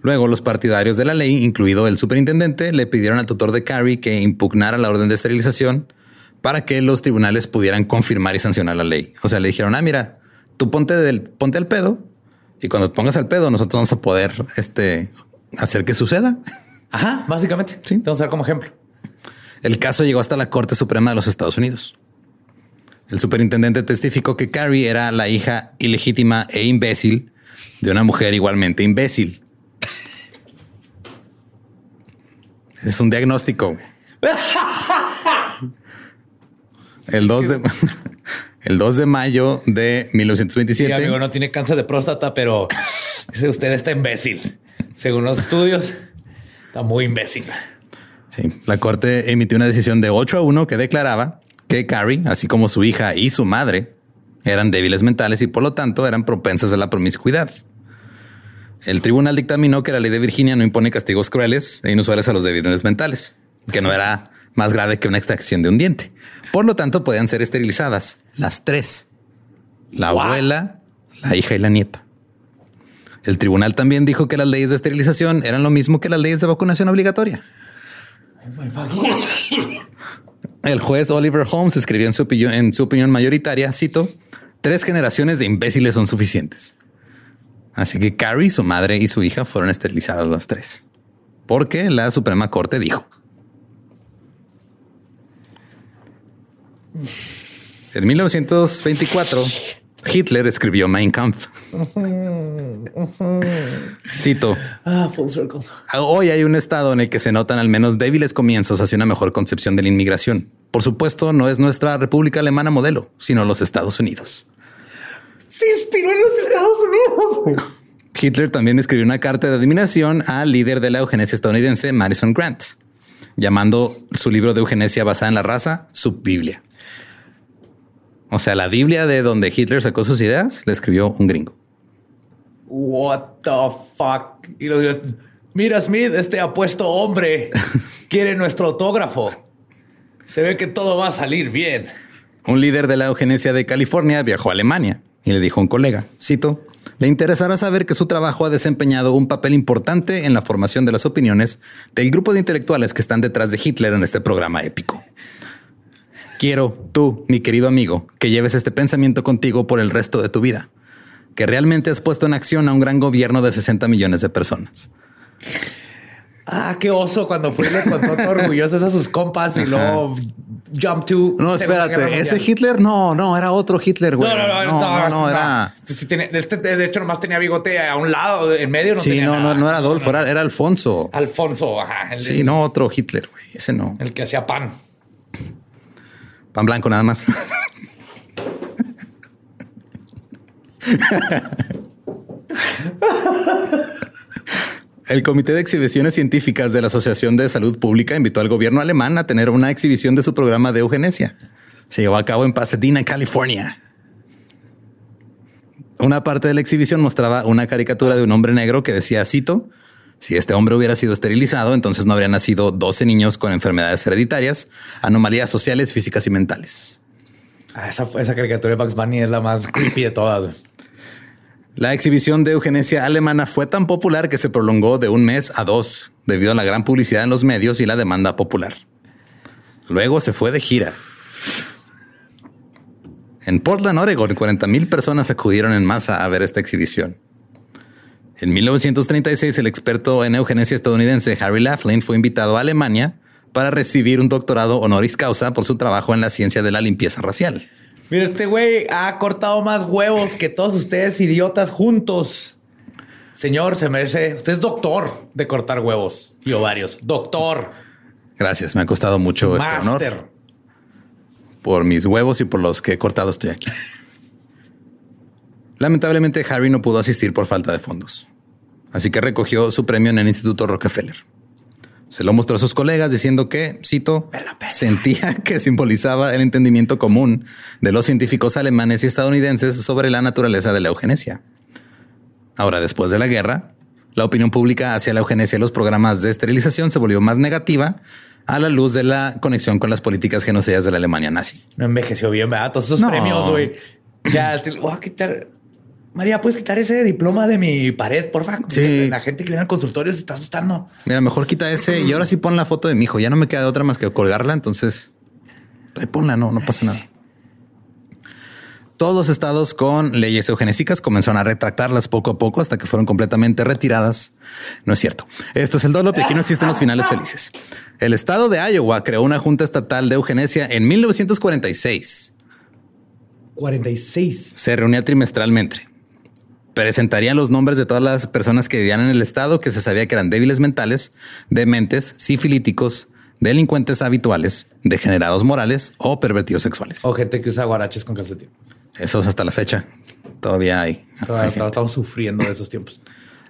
Luego, los partidarios de la ley, incluido el superintendente, le pidieron al tutor de Carrie que impugnara la orden de esterilización para que los tribunales pudieran confirmar y sancionar la ley. O sea, le dijeron, ah, mira, tú ponte del, ponte al pedo y cuando te pongas al pedo, nosotros vamos a poder este, hacer que suceda. Ajá, básicamente. Sí. Te Vamos a dar como ejemplo. El caso llegó hasta la Corte Suprema de los Estados Unidos. El superintendente testificó que Carrie era la hija ilegítima e imbécil de una mujer igualmente imbécil. Es un diagnóstico. [LAUGHS] El 2 de, [LAUGHS] el 2 de mayo de Sí, 1927. amigo, no tiene cáncer de próstata, pero usted está imbécil. Según los estudios, está muy imbécil. Sí, la corte emitió una decisión de 8 a 1 que declaraba que Carrie, así como su hija y su madre, eran débiles mentales y por lo tanto eran propensas a la promiscuidad. El tribunal dictaminó que la ley de Virginia no impone castigos crueles e inusuales a los débiles mentales, que no era más grave que una extracción de un diente. Por lo tanto, podían ser esterilizadas las tres: la abuela, la hija y la nieta. El tribunal también dijo que las leyes de esterilización eran lo mismo que las leyes de vacunación obligatoria. El juez Oliver Holmes escribió en su, opinión, en su opinión mayoritaria, cito, Tres generaciones de imbéciles son suficientes. Así que Carrie, su madre y su hija fueron esterilizadas las tres. Porque la Suprema Corte dijo. En 1924, Hitler escribió Mein Kampf. Cito. Ah, full circle. Hoy hay un estado en el que se notan al menos débiles comienzos hacia una mejor concepción de la inmigración. Por supuesto, no es nuestra República Alemana modelo, sino los Estados Unidos. Se inspiró en los Estados Unidos. Hitler también escribió una carta de admiración al líder de la eugenesia estadounidense, Madison Grant, llamando su libro de eugenesia basada en la raza su Biblia. O sea, la Biblia de donde Hitler sacó sus ideas, la escribió un gringo. What the fuck? Y lo digo, mira, Smith, este apuesto hombre [LAUGHS] quiere nuestro autógrafo. Se ve que todo va a salir bien. Un líder de la eugenesia de California viajó a Alemania y le dijo a un colega, cito, le interesará saber que su trabajo ha desempeñado un papel importante en la formación de las opiniones del grupo de intelectuales que están detrás de Hitler en este programa épico. Quiero, tú, mi querido amigo, que lleves este pensamiento contigo por el resto de tu vida, que realmente has puesto en acción a un gran gobierno de 60 millones de personas. Ah, qué oso cuando fue le contó todo orgulloso a sus compas y luego jump to. No, espérate, ese. Hitler no, no, era otro Hitler, güey. No, no, no, no, no, era. Este, de hecho, nomás tenía bigote a un lado, en medio no Sí, no, no, no era Adolfo, era, Alfonso. Alfonso, ajá. Sí, no, otro Hitler, güey. Ese no. El que hacía pan. Pan blanco nada más. El Comité de Exhibiciones Científicas de la Asociación de Salud Pública invitó al gobierno alemán a tener una exhibición de su programa de eugenesia. Se llevó a cabo en Pasadena, California. Una parte de la exhibición mostraba una caricatura de un hombre negro que decía, cito, si este hombre hubiera sido esterilizado, entonces no habrían nacido 12 niños con enfermedades hereditarias, anomalías sociales, físicas y mentales. Ah, esa, esa caricatura de Bugs Bunny es la más creepy de todas. La exhibición de eugenesia alemana fue tan popular que se prolongó de un mes a dos debido a la gran publicidad en los medios y la demanda popular. Luego se fue de gira. En Portland, Oregon, 40 mil personas acudieron en masa a ver esta exhibición. En 1936, el experto en eugenesia estadounidense Harry Laughlin fue invitado a Alemania para recibir un doctorado honoris causa por su trabajo en la ciencia de la limpieza racial. Mira, este güey ha cortado más huevos que todos ustedes idiotas juntos. Señor, se merece. Usted es doctor de cortar huevos y ovarios. Doctor. Gracias, me ha costado mucho este honor. Por mis huevos y por los que he cortado estoy aquí. Lamentablemente Harry no pudo asistir por falta de fondos, así que recogió su premio en el Instituto Rockefeller. Se lo mostró a sus colegas diciendo que, cito, sentía [LAUGHS] que simbolizaba el entendimiento común de los científicos alemanes y estadounidenses sobre la naturaleza de la eugenesia. Ahora, después de la guerra, la opinión pública hacia la eugenesia y los programas de esterilización se volvió más negativa a la luz de la conexión con las políticas genocidas de la Alemania nazi. No envejeció bien, ¿verdad? Todos esos No. premios, güey. Ya, voy a quitar. María, ¿puedes quitar ese diploma de mi pared, por favor? Sí. La gente que viene al consultorio se está asustando. Mira, mejor quita ese y ahora sí pon la foto de mi hijo. Ya no me queda de otra más que colgarla. Entonces, ponla, no, no pasa nada. Todos los estados con leyes eugenésicas comenzaron a retractarlas poco a poco hasta que fueron completamente retiradas. No es cierto. Esto es el Dolop y aquí no existen los finales felices. El estado de Iowa creó una junta estatal de eugenesia en 1946. 46. Se reunía trimestralmente. Presentarían los nombres de todas las personas que vivían en el estado que se sabía que eran débiles mentales, dementes, sifilíticos, delincuentes habituales, degenerados morales o pervertidos sexuales. O gente que usa guaraches con calcetín. Eso es hasta la fecha. Todavía hay. Todavía estamos sufriendo de esos tiempos.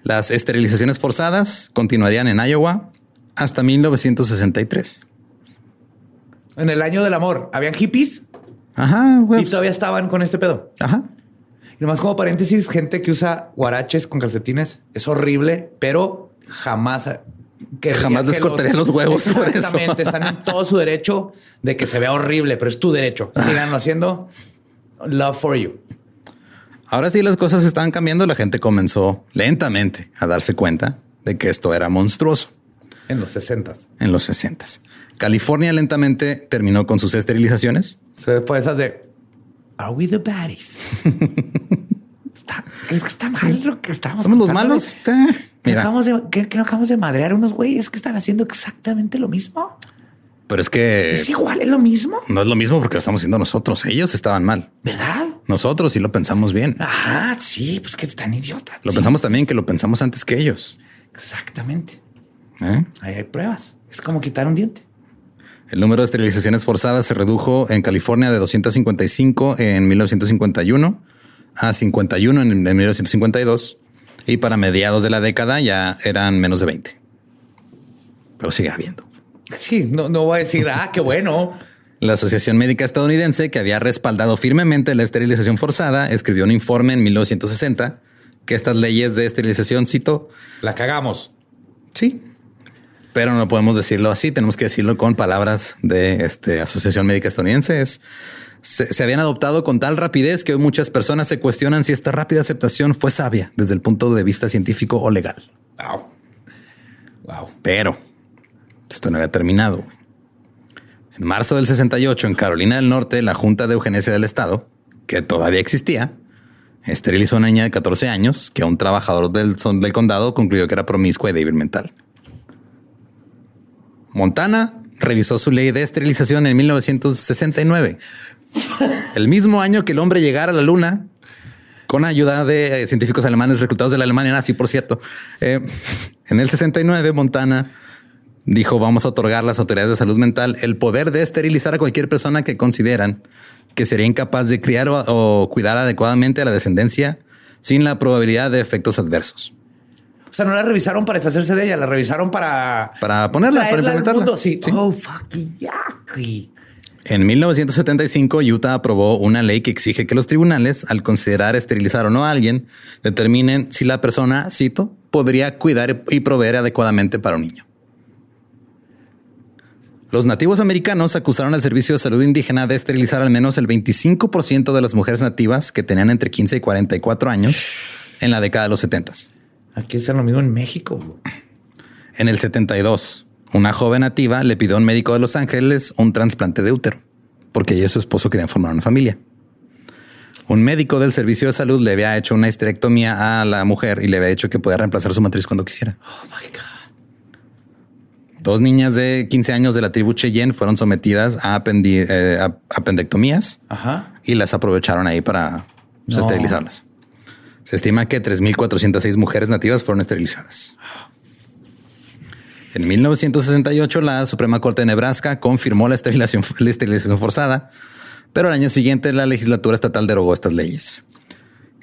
Las esterilizaciones forzadas continuarían en Iowa hasta 1963. En el año del amor, ¿habían hippies? Ajá, güey. Y todavía estaban con este pedo. Ajá. Y nomás como paréntesis, gente que usa guaraches con calcetines es horrible, pero jamás querría Jamás les que cortaría los huevos por eso. Exactamente, están en todo su derecho de que se vea horrible, pero es tu derecho. Síganlo haciendo. Love for you. Ahora sí las cosas estaban cambiando. La gente comenzó lentamente a darse cuenta de que esto era monstruoso En los 60 en los 60. California lentamente terminó con sus esterilizaciones. Se fue esas de Are we the baddies? [LAUGHS] ¿Crees que está mal lo que estamos Somos los malos. ¿Que, Mira, acabamos de, que- que no acabamos de madrear unos güeyes que están haciendo exactamente lo mismo? pero es que Es igual, es lo mismo, no es lo mismo porque lo estamos haciendo nosotros. Ellos estaban mal. ¿verdad? Nosotros sí lo pensamos bien. Ajá, sí, pues que están idiotas. Lo Sí, pensamos también que lo pensamos antes que ellos. Exactamente. ¿eh? Ahí hay pruebas. Es como quitar un diente. El número de esterilizaciones forzadas se redujo en California de 255 en 1951 a 51 en, en 1952 y para mediados de la década ya eran menos de 20. Pero sigue habiendo. Sí, no, no voy a decir, ah, qué bueno. La Asociación Médica Estadounidense, que había respaldado firmemente la esterilización forzada, escribió un informe en 1960 que estas leyes de esterilización, cito, La cagamos. sí, pero no podemos decirlo así, tenemos que decirlo con palabras de este, Asociación Médica Estadounidense. Es- se, se habían adoptado con tal rapidez que hoy muchas personas se cuestionan si esta rápida aceptación fue sabia desde el punto de vista científico o legal. Wow. Wow. Pero esto no había terminado. En marzo del 68, en Carolina del Norte, la Junta de Eugenesia del Estado, que todavía existía, esterilizó a una niña de 14 años que un trabajador del, del condado concluyó que era promiscua y débil mental. Montana revisó su ley de esterilización en 1969, el mismo año que el hombre llegara a la luna con ayuda de eh, científicos alemanes reclutados de la Alemania nazi, por cierto. Eh, en el 69, Montana dijo, vamos a otorgar a las autoridades de salud mental el poder de esterilizar a cualquier persona que consideran que sería incapaz de criar o, o cuidar adecuadamente a la descendencia sin la probabilidad de efectos adversos. O sea, no la revisaron para deshacerse de ella, la revisaron para Para ponerla, para al implementarla. mundo. Sí. Sí. Oh, fucking yucky. En 1975, Utah aprobó una ley que exige que los tribunales, al considerar esterilizar o no a alguien, determinen si la persona, cito, podría cuidar y proveer adecuadamente para un niño. Los nativos americanos acusaron al Servicio de Salud Indígena de esterilizar al menos el 25% de las mujeres nativas que tenían entre 15 y 44 años en la década de los 70. Aquí es lo mismo en México. En el 72, una joven nativa le pidió a un médico de Los Ángeles un trasplante de útero, porque ella y su esposo querían formar una familia. Un médico del servicio de salud le había hecho una histerectomía a la mujer y le había dicho que podía reemplazar su matriz cuando quisiera. Oh my God. Dos niñas de 15 años de la tribu Cheyenne fueron sometidas a, apendi- eh, a apendectomías Ajá. y las aprovecharon ahí para pues, No. esterilizarlas. Se estima que 3.406 mujeres nativas fueron esterilizadas. En 1968, la Suprema Corte de Nebraska confirmó la esterilización, [LAUGHS] la esterilización forzada, pero al año siguiente la legislatura estatal derogó estas leyes.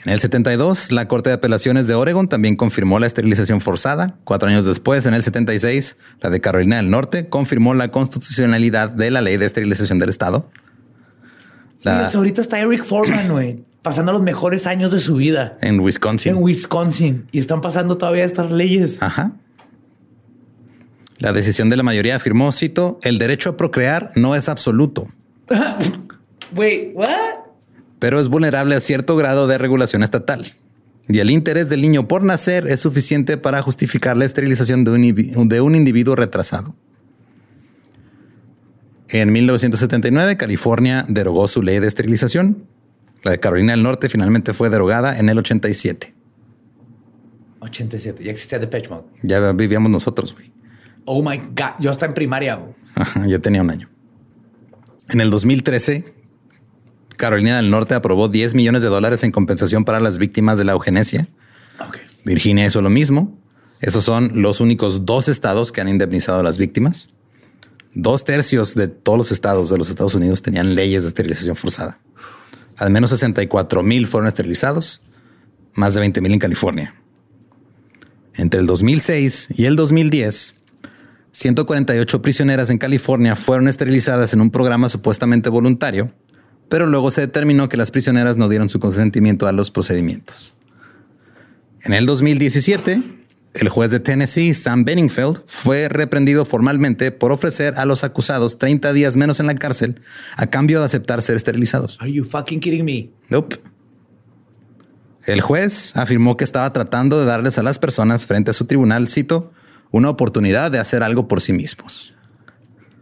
En el 72, la Corte de Apelaciones de Oregon también confirmó la esterilización forzada. Cuatro años después, en el 76, la de Carolina del Norte confirmó la constitucionalidad de la ley de esterilización del Estado. Ahorita está Eric Foreman, güey, pasando los mejores años de su vida en Wisconsin. en Wisconsin y están pasando todavía estas leyes. Ajá. La decisión de la mayoría afirmó, cito, el derecho a procrear no es absoluto, [LAUGHS] Güey, what? pero es vulnerable a cierto grado de regulación estatal. Y el interés del niño por nacer es suficiente para justificar la esterilización de un, de un individuo retrasado. En 1979, California derogó su ley de esterilización. La de Carolina del Norte finalmente fue derogada en el 87. 87, ya existía Depeche Mode. Ya vivíamos nosotros, güey. Oh my God, yo hasta en primaria. güey. Ajá, yo tenía un año. En el 2013, Carolina del Norte aprobó 10 millones de dólares en compensación para las víctimas de la eugenesia. Virginia hizo lo mismo. Esos son los únicos dos estados que han indemnizado a las víctimas. Dos tercios de todos los estados de los Estados Unidos tenían leyes de esterilización forzada. Al menos 64 mil fueron esterilizados, más de 20 mil en California. Entre el 2006 y el 2010, 148 prisioneras en California fueron esterilizadas en un programa supuestamente voluntario, pero luego se determinó que las prisioneras no dieron su consentimiento a los procedimientos. En el 2017, el juez de Tennessee, Sam Benningfield, fue reprendido formalmente por ofrecer a los acusados 30 días menos en la cárcel a cambio de aceptar ser esterilizados. Are you fucking kidding me? Nope. El juez afirmó que estaba tratando de darles a las personas frente a su tribunal, cito, una oportunidad de hacer algo por sí mismos.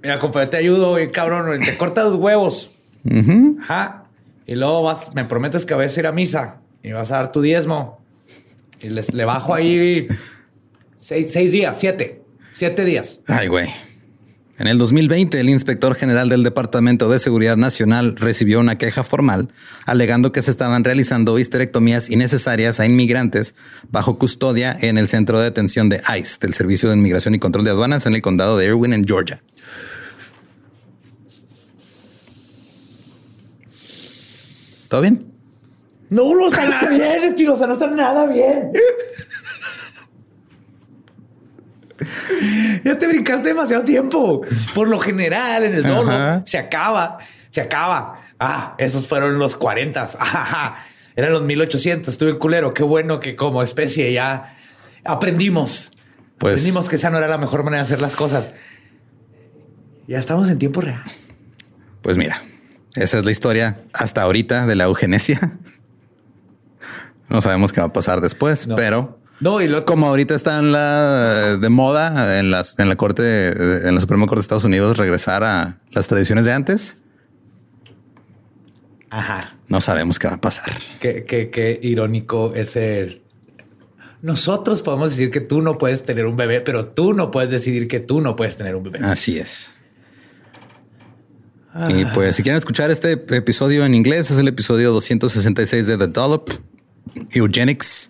Mira, compadre, te ayudo, güey, cabrón. Te corta los huevos. Ajá. Y luego vas, me prometes que vas a ir a misa y vas a dar tu diezmo. Y les, le bajo ahí seis, seis días, siete, siete días. Ay, güey. En el 2020, el inspector general del Departamento de Seguridad Nacional recibió una queja formal alegando que se estaban realizando histerectomías innecesarias a inmigrantes bajo custodia en el centro de detención de ICE, del Servicio de Inmigración y Control de Aduanas en el condado de Irwin, en Georgia. ¿Todo bien? No, no está nada bien, Espinosa, no está nada bien. [LAUGHS] ya te brincaste demasiado tiempo. Por lo general, en el dolo se acaba, se acaba. Ah, esos fueron los 40. [LAUGHS] eran los 1800. Estuve en culero. Qué bueno que como especie ya aprendimos. Pues aprendimos que esa no era la mejor manera de hacer las cosas. Ya estamos en tiempo real. Pues mira, esa es la historia hasta ahorita de la eugenesia. [LAUGHS] No sabemos qué va a pasar después, pero no, y como ahorita está en la de moda en las en la corte, en la Suprema Corte de Estados Unidos, regresar a las tradiciones de antes. Ajá. No sabemos qué va a pasar. Qué, qué, qué irónico es el. Nosotros podemos decir que tú no puedes tener un bebé, pero tú no puedes decidir que tú no puedes tener un bebé. Así es. Y pues si quieren escuchar este episodio en inglés, es el episodio 266 de The Dollop, Eugenics.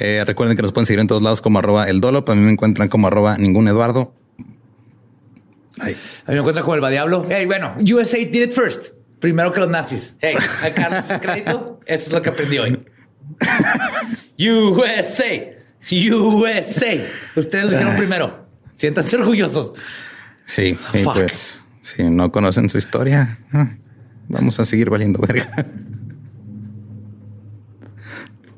Eh, recuerden que nos pueden seguir en todos lados como arroba el Dolop. A mí me encuentran como arroba ningún Eduardo. A mí me encuentran como el Badiablo. Hey, bueno, USA did it first. Primero que los nazis. Hey, Carlos crédito. Eso es lo que aprendí hoy. USA. USA. Ustedes lo hicieron primero. Siéntanse orgullosos. Sí, y pues si no conocen su historia, ah, vamos a seguir valiendo verga.